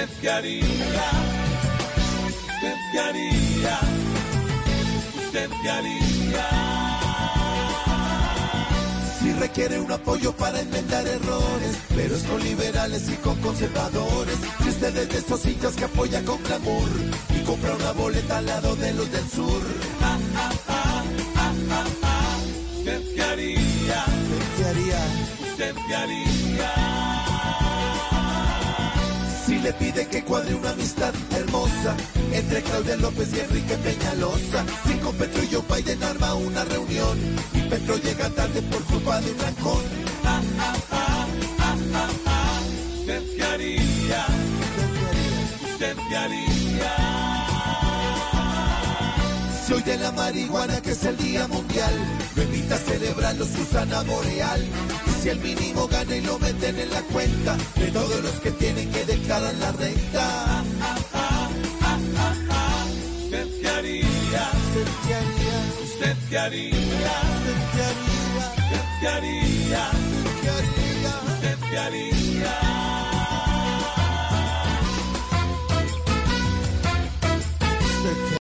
¿Usted qué haría? ¿Usted qué haría? ¿Usted qué haría? Si requiere un apoyo para enmendar errores, pero es con liberales y con conservadores. Si usted es de esos hinchas que apoya con glamour y compra una boleta al lado de los del sur. ¿Usted qué haría? ¿Qué haría? ¿Usted qué haría? Le pide que cuadre una amistad hermosa entre Claudia López y Enrique Peñalosa. Si con Petro y Joe Biden arma una reunión y Petro llega tarde por culpa de un rancón. ¿Usted qué haría? ¿Usted qué haría? Si hoy de la marihuana que es el día mundial, lo invita a celebrarlo Susana Boreal. Y si el mínimo gana y lo meten en la cuenta de todos los que tienen que declarar la renta. ¿Usted qué haría? ¿Usted qué haría? ¿Usted qué haría? ¿Usted qué haría? ¿Usted qué haría? ¿Qué haría? ¿Usted qué haría?